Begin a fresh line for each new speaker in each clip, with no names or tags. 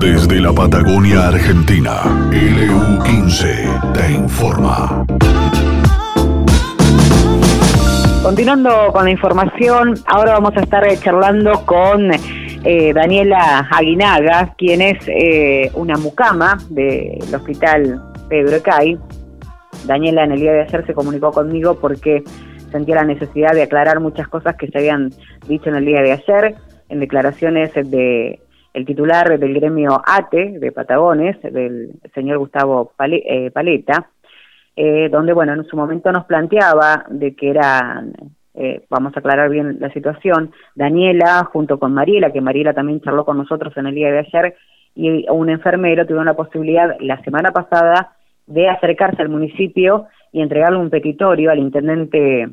Desde la Patagonia Argentina, LU15 te informa.
Continuando con la información, ahora vamos a estar charlando con eh, Daniela Aguinaga, quien es eh, una mucama del hospital Pedro Ecay. Daniela en el día de ayer se comunicó conmigo porque sentía la necesidad de aclarar muchas cosas que se habían dicho en el día de ayer en declaraciones de el titular del gremio ATE de Patagones, del señor Gustavo eh, Paleta, donde, bueno, en su momento nos planteaba de que eran eh, vamos a aclarar bien la situación, Daniela junto con Mariela, que Mariela también charló con nosotros en el día de ayer, y un enfermero tuvieron la posibilidad la semana pasada de acercarse al municipio y entregarle un petitorio al intendente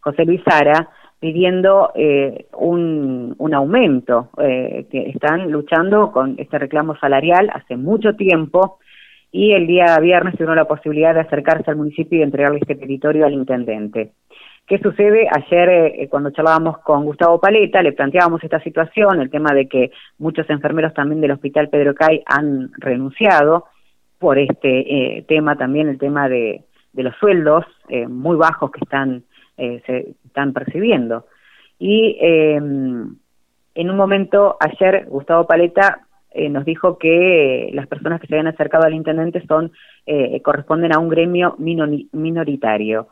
José Luis Sara pidiendo eh, un, un, aumento, eh, que están luchando con este reclamo salarial hace mucho tiempo y el día viernes tuvieron la posibilidad de acercarse al municipio y entregarle este petitorio al intendente. ¿Qué sucede? Ayer, eh, cuando charlábamos con Gustavo Paleta, le planteábamos esta situación, el tema de que muchos enfermeros también del Hospital Pedro Cay han renunciado por este eh, tema, también el tema de, los sueldos eh, muy bajos que están, se están percibiendo. Y em, en un momento, ayer, Gustavo Paleta nos dijo que las personas que se habían acercado al intendente son corresponden a un gremio minoritario.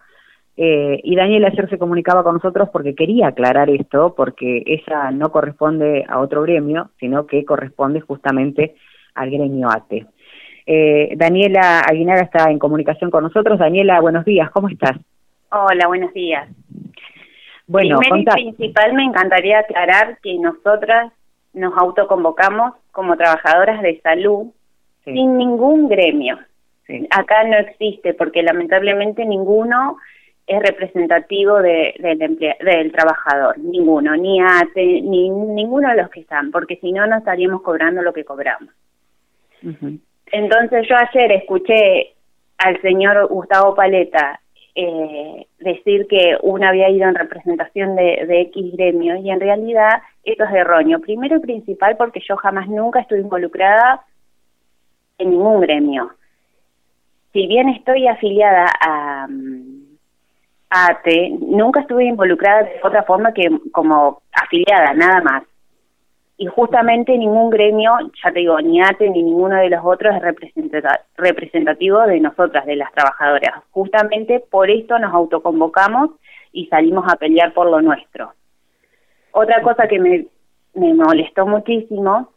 Eh, y Daniel ayer se comunicaba con nosotros porque quería aclarar esto, porque ella no corresponde a otro gremio, sino que corresponde justamente al gremio ATE. Eh, Daniela Aguinaga está en comunicación con nosotros. Daniela, buenos días, ¿cómo estás?
Hola, buenos días. Bueno, Primero y principal me encantaría aclarar que nosotras nos autoconvocamos como trabajadoras de salud sin ningún gremio. Acá no existe porque lamentablemente ninguno es representativo de, del, trabajador, ninguno, ni ATE, ni ninguno de los que están, porque si no, no estaríamos cobrando lo que cobramos. Entonces yo ayer escuché al señor Gustavo Paleta eh, decir que uno había ido en representación de, de X gremio y en realidad esto es erróneo. Primero y principal porque yo jamás nunca estuve involucrada en ningún gremio. Si bien estoy afiliada a ATE, nunca estuve involucrada de otra forma que como afiliada, nada más. Y justamente ningún gremio, ya te digo, ni ATE ni ninguno de los otros es representativo de nosotras, de las trabajadoras. Justamente por esto nos autoconvocamos y salimos a pelear por lo nuestro. Otra cosa que me, me molestó muchísimo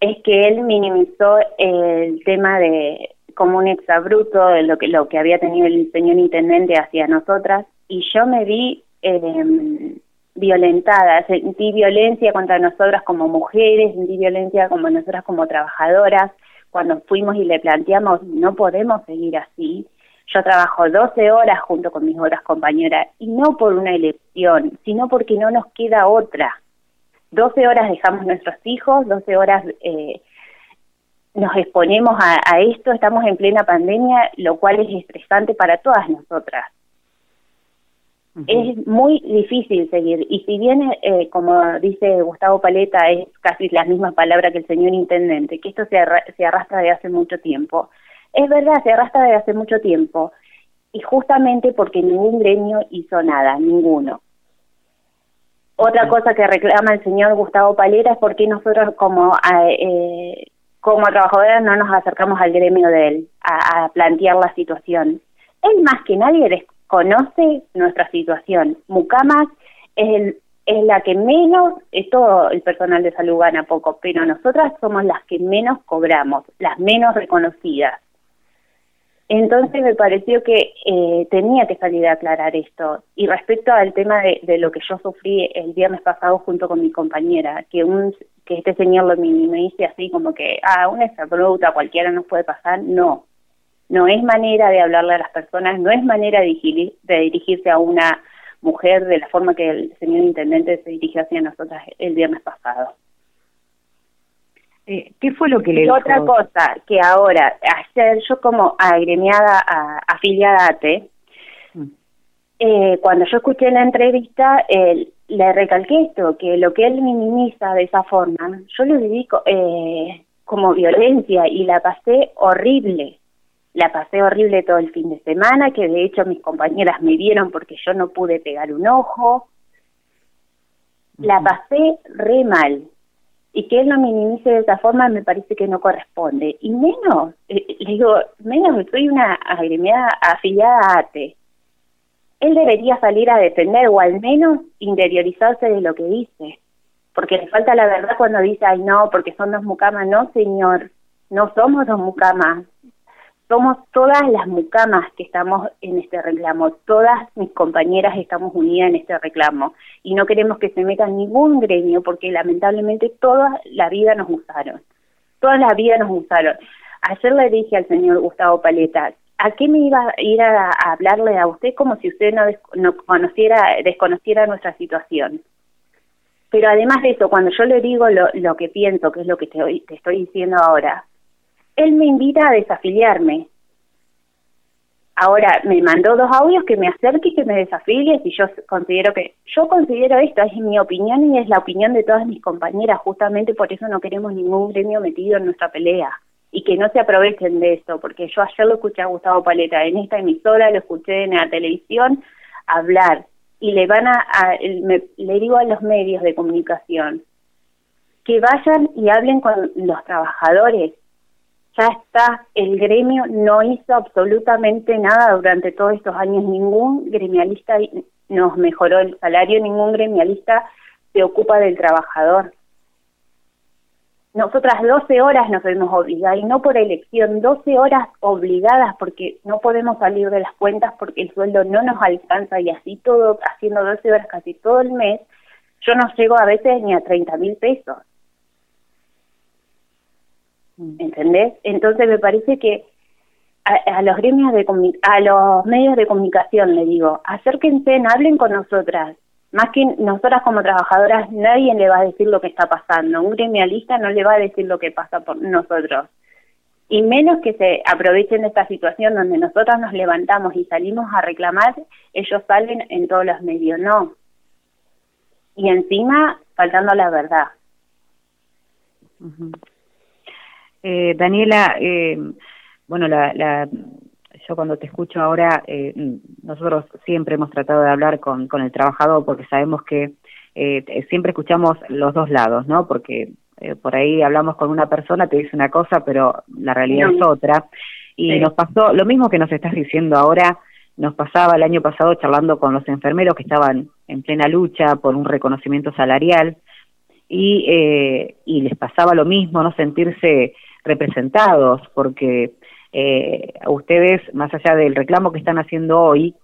es que él minimizó el tema de como un exabruto de lo que, lo que había tenido el señor intendente hacia nosotras y yo me vi eh, violentada, sentí violencia contra nosotras como mujeres, sentí violencia como nosotras como trabajadoras, cuando fuimos y le planteamos no podemos seguir así. Yo trabajo 12 horas junto con mis otras compañeras y no por una elección, sino porque no nos queda otra. 12 horas dejamos nuestros hijos, 12 horas eh, nos exponemos a, esto, estamos en plena pandemia, lo cual es estresante para todas nosotras. Es muy difícil seguir, y si bien, eh, como dice Gustavo Paleta, es casi la misma palabra que el señor intendente, que esto se, se arrastra de hace mucho tiempo, es verdad, se arrastra de hace mucho tiempo, y justamente porque ningún gremio hizo nada, ninguno. Otra cosa que reclama el señor Gustavo Paleta es porque nosotros como eh, como trabajadoras no nos acercamos al gremio de él a, plantear la situación. Él más que nadie desconoce nuestra situación. Mucamas es, el, es la que menos, es todo el personal de salud gana poco, pero nosotras somos las que menos cobramos, las menos reconocidas. Entonces me pareció que eh, tenía que salir a aclarar esto. Y respecto al tema de, de, lo que yo sufrí el viernes pasado junto con mi compañera, que un que este señor lo minimice así como que, ah, una bruta, cualquiera nos puede pasar, no. No es manera de hablarle a las personas, no es manera de, de dirigirse a una mujer de la forma que el señor intendente se dirigió hacia nosotras el viernes pasado.
Eh, ¿Qué fue lo que le
y otra cosa, que ahora, ayer yo como agremiada, a, afiliada a ATE, mm. eh, cuando yo escuché la entrevista, el, le recalqué esto, que lo que él minimiza de esa forma, yo lo viví eh, como violencia y la pasé horrible. La pasé horrible todo el fin de semana, que de hecho mis compañeras me vieron porque yo no pude pegar un ojo. La pasé re mal. Y que él no minimice de esa forma me parece que no corresponde. Y menos, eh, le digo, menos soy una agremiada afiliada a ATE. Él debería salir a defender o al menos interiorizarse de lo que dice porque le falta la verdad cuando dice, ay no, porque son dos mucamas. No, señor, no somos dos mucamas. Somos todas las mucamas que estamos en este reclamo. Todas mis compañeras estamos unidas en este reclamo. Y no queremos que se meta ningún gremio porque lamentablemente toda la vida nos usaron. Toda la vida nos usaron. Ayer le dije al señor Gustavo Paleta, ¿a qué me iba a ir a, hablarle a usted como si usted no, no conociera, desconociera nuestra situación? Pero además de eso, cuando yo le digo lo, lo que pienso, que es lo que te estoy diciendo ahora, él me invita a desafiliarme. Ahora, me mandó dos audios que me acerque y que me desafilie si yo considero que... Yo considero esto, es mi opinión y es la opinión de todas mis compañeras, justamente por eso no queremos ningún gremio metido en nuestra pelea y que no se aprovechen de esto, porque yo ayer lo escuché a Gustavo Paleta en esta emisora, lo escuché en la televisión hablar y le van a, le digo a los medios de comunicación que vayan y hablen con los trabajadores. Ya está, el gremio no hizo absolutamente nada durante todos estos años, ningún gremialista nos mejoró el salario, ningún gremialista se ocupa del trabajador. Nosotras 12 horas nos vemos obligadas, y no por elección, 12 horas obligadas porque no podemos salir de las cuentas porque el sueldo no nos alcanza y así todo, haciendo 12 horas casi todo el mes, yo no llego a veces ni a 30 mil pesos. ¿Entendés? Entonces me parece que a, los gremios de a los medios de comunicación le digo, acérquense, hablen con nosotras, más que nosotras como trabajadoras, nadie le va a decir lo que está pasando. Un gremialista no le va a decir lo que pasa por nosotros. Y menos que se aprovechen de esta situación donde nosotras nos levantamos y salimos a reclamar, ellos salen en todos los medios. No. Y encima, faltando la verdad.
Eh, Daniela, eh, bueno, la, la yo cuando te escucho ahora, eh, nosotros siempre hemos tratado de hablar con, con el trabajador porque sabemos que eh, siempre escuchamos los dos lados, ¿no? Porque eh, por ahí hablamos con una persona, te dice una cosa, pero la realidad es otra. Y nos pasó lo mismo que nos estás diciendo ahora, nos pasaba el año pasado charlando con los enfermeros que estaban en plena lucha por un reconocimiento salarial. Y, eh, y les pasaba lo mismo, no sentirse representados, porque eh, ustedes, más allá del reclamo que están haciendo hoy,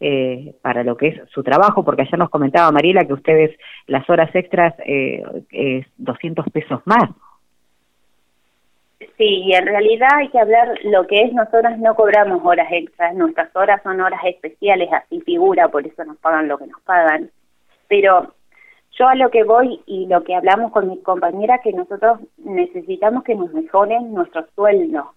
eh, para lo que es su trabajo, porque ayer nos comentaba Mariela que ustedes las horas extras eh, es 200 pesos más.
Sí, y en realidad hay que hablar lo que es, nosotras no cobramos horas extras, nuestras horas son horas especiales, así figura, por eso nos pagan lo que nos pagan. Pero yo a lo que voy y lo que hablamos con mis compañeras, que nosotros necesitamos que nos mejoren nuestro sueldo,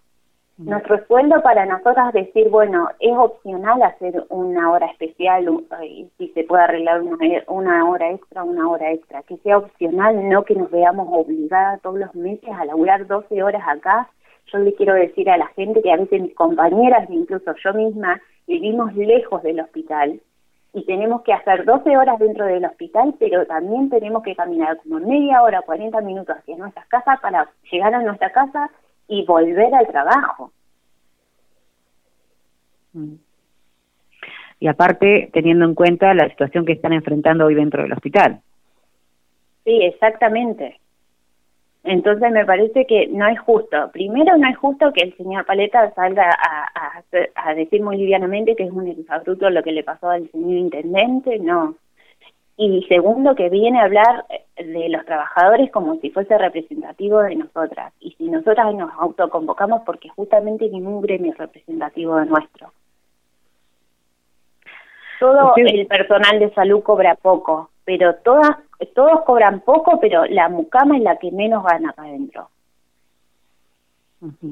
nuestro sueldo para nosotras decir, bueno, es opcional hacer una hora especial, y si se puede arreglar una, una hora extra, una hora extra, que sea opcional, no que nos veamos obligadas todos los meses a laburar 12 horas acá. Yo le quiero decir a la gente que a veces mis compañeras, incluso yo misma, vivimos lejos del hospital y tenemos que hacer 12 horas dentro del hospital, pero también tenemos que caminar como media hora, 40 minutos hacia nuestras casas para llegar a nuestra casa y volver al trabajo.
Mm. Y aparte, teniendo en cuenta la situación que están enfrentando hoy dentro del hospital.
Sí, exactamente. Entonces me parece que no es justo. Primero, no es justo que el señor Paleta salga a, a, decir muy livianamente que es un exabruto lo que le pasó al señor intendente. No, y segundo que viene a hablar de los trabajadores como si fuese representativo de nosotras y si nosotras nos autoconvocamos porque justamente ningún gremio es representativo de nuestro. Todo el personal de salud cobra poco, pero todas todos cobran poco, pero la mucama es la que menos gana acá adentro.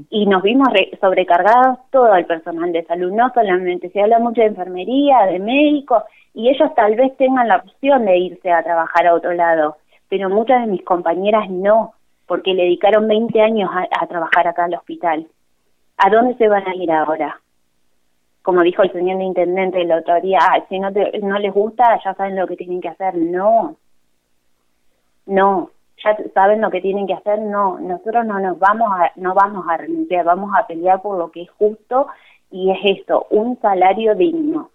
Y nos vimos sobrecargados todo el personal de salud, no solamente, se habla mucho de enfermería, de médicos, y ellos tal vez tengan la opción de irse a trabajar a otro lado, pero muchas de mis compañeras no. porque le dedicaron 20 años a, trabajar acá al hospital. ¿A dónde se van a ir ahora? Como dijo el señor intendente el otro día, si no, no les gusta, ya saben lo que tienen que hacer. No, no, ya saben lo que tienen que hacer. No, nosotros no nos vamos a, no vamos a renunciar, vamos a pelear por lo que es justo y es esto, un salario digno.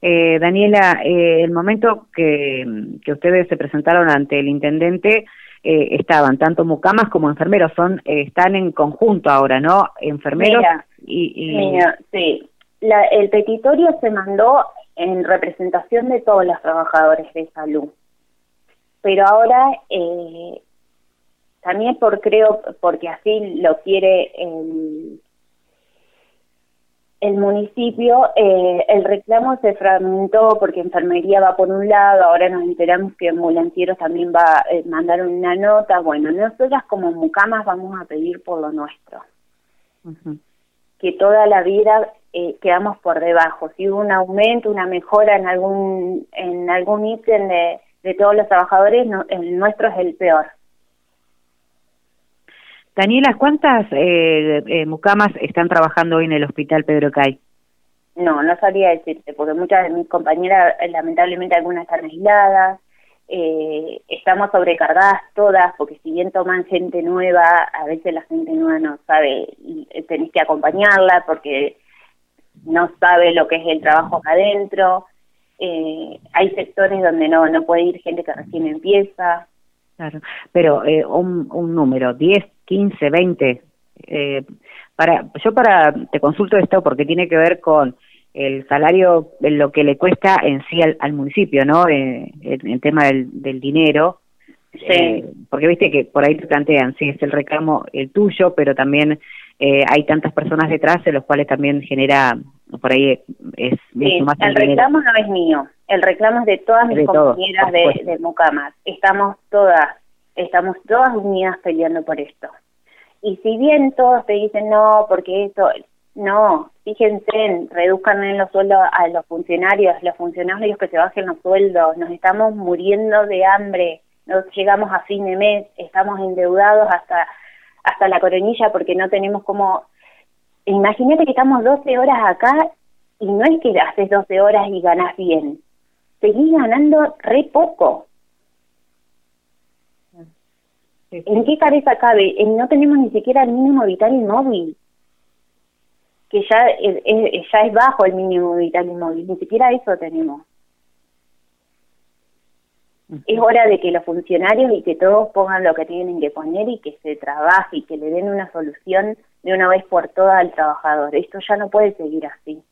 Eh, Daniela, eh, el momento que, ustedes se presentaron ante el intendente, eh, estaban tanto mucamas como enfermeros, son están en conjunto ahora, ¿no? Enfermeros
y, sí, el petitorio se mandó en representación de todos los trabajadores de salud, pero ahora también por creo porque así lo quiere el el municipio, eh, el reclamo se fragmentó porque enfermería va por un lado, ahora nos enteramos que ambulancieros también va a eh, mandar una nota. Bueno, nosotras como mucamas vamos a pedir por lo nuestro. Que toda la vida eh, quedamos por debajo. Si hubo un aumento, una mejora en algún en algún ítem de, de todos los trabajadores, el nuestro es el peor.
Daniela, ¿cuántas eh, eh, mucamas están trabajando hoy en el hospital Pedro Cay?
No, no sabría decirte, porque muchas de mis compañeras, eh, lamentablemente algunas están aisladas, eh, estamos sobrecargadas todas, porque si bien toman gente nueva, a veces la gente nueva no sabe, y tenés que acompañarla porque no sabe lo que es el trabajo acá adentro. Eh, hay sectores donde no, no puede ir gente que recién empieza.
Claro, pero eh, un, un número, 10, 15, 20. Eh, para, yo para te consulto esto porque tiene que ver con el salario, lo que le cuesta en sí al, municipio, ¿no? Eh, el, tema del, del dinero. Sí. Eh, porque viste que por ahí te plantean, sí, es el reclamo el tuyo, pero también eh, hay tantas personas detrás en los cuales también genera, por ahí es...
Sí, el, reclamo no es mío, el reclamo es de todas mis compañeras de, de Mucamas. Estamos todas estamos todas unidas peleando por esto. Y si bien todos te dicen no, porque esto, no, fíjense, reduzcan en los sueldos a los funcionarios, los funcionarios que se bajen los sueldos, nos estamos muriendo de hambre, no llegamos a fin de mes, estamos endeudados hasta hasta la coronilla porque no tenemos como imagínate que estamos 12 horas acá y no es que haces 12 horas y ganas bien, seguís ganando re poco. ¿En qué cabeza cabe? no tenemos ni siquiera el mínimo vital inmóvil, que ya es, ya es bajo el mínimo vital inmóvil, ni siquiera eso tenemos. Es hora de que los funcionarios y que todos pongan lo que tienen que poner y que se trabaje y que le den una solución de una vez por todas al trabajador. Esto ya no puede seguir así.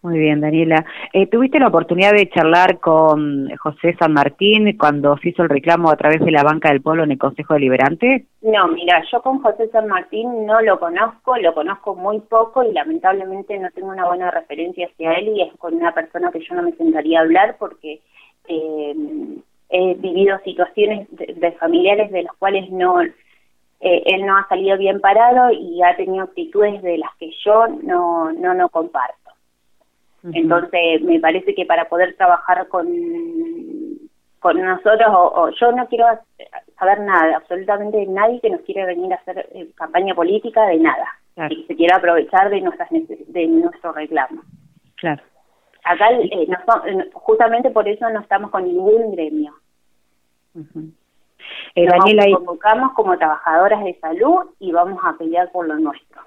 Muy bien, Daniela. Eh, ¿Tuviste la oportunidad de charlar con José San Martín cuando se hizo el reclamo a través de la banca del pueblo en el Consejo Deliberante?
No, mira, yo con José San Martín no lo conozco, lo conozco muy poco y lamentablemente no tengo una buena referencia hacia él y es con una persona que yo no me sentaría a hablar porque eh, he vivido situaciones de, familiares de los cuales no eh, él no ha salido bien parado y ha tenido actitudes de las que yo no no no comparto. Entonces, me parece que para poder trabajar con, con nosotros, o, yo no quiero saber nada, absolutamente nadie que nos quiere venir a hacer eh, campaña política de nada, y se quiera aprovechar de, nuestras, de nuestro reclamo.
Claro.
Acá, eh, justamente por eso no estamos con ningún gremio. Eh, Daniela, nos convocamos como trabajadoras de salud y vamos a pelear por lo nuestro.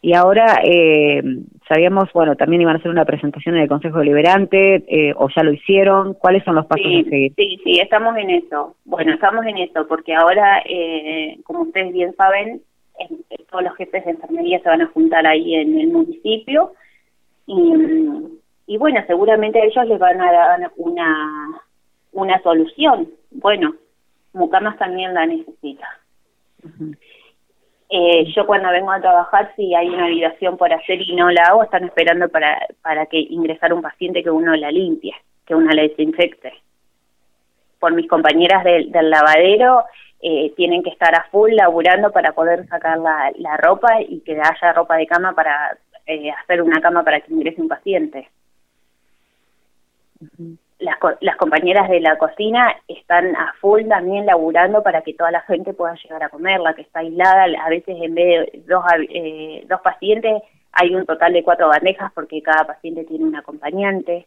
Y ahora eh, sabíamos, bueno, también iban a hacer una presentación en el Consejo Deliberante, eh, o ya lo hicieron. ¿Cuáles son los pasos
sí,
a seguir?
Sí, sí, estamos en eso. Bueno, estamos en eso, porque ahora, eh, como ustedes bien saben, todos los jefes de enfermería se van a juntar ahí en el municipio. Y, y bueno, seguramente a ellos les van a dar una, una solución. Bueno, Mucamas también la necesita. Eh, yo cuando vengo a trabajar, si hay una habitación por hacer y no la hago, están esperando para, para que ingresar un paciente que uno la limpie, que uno la desinfecte. Por mis compañeras del, lavadero, eh, tienen que estar a full laburando para poder sacar la, la ropa y que haya ropa de cama para eh, hacer una cama para que ingrese un paciente. Las, las compañeras de la cocina están a full también laburando para que toda la gente pueda llegar a comer, la que está aislada, a veces en vez de dos, eh, dos pacientes hay un total de cuatro bandejas porque cada paciente tiene un acompañante.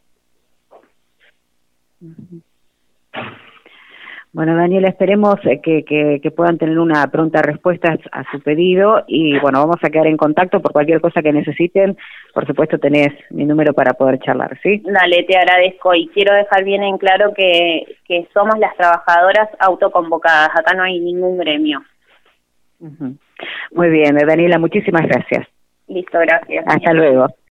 Bueno, Daniela, esperemos eh, que, que, puedan tener una pronta respuesta a su pedido y bueno, vamos a quedar en contacto por cualquier cosa que necesiten. Por supuesto, tenés mi número para poder charlar, ¿sí?
Dale, te agradezco y quiero dejar bien en claro que, que somos las trabajadoras autoconvocadas. Acá no hay ningún gremio.
Muy bien, Daniela, muchísimas gracias.
Listo, gracias.
Hasta luego.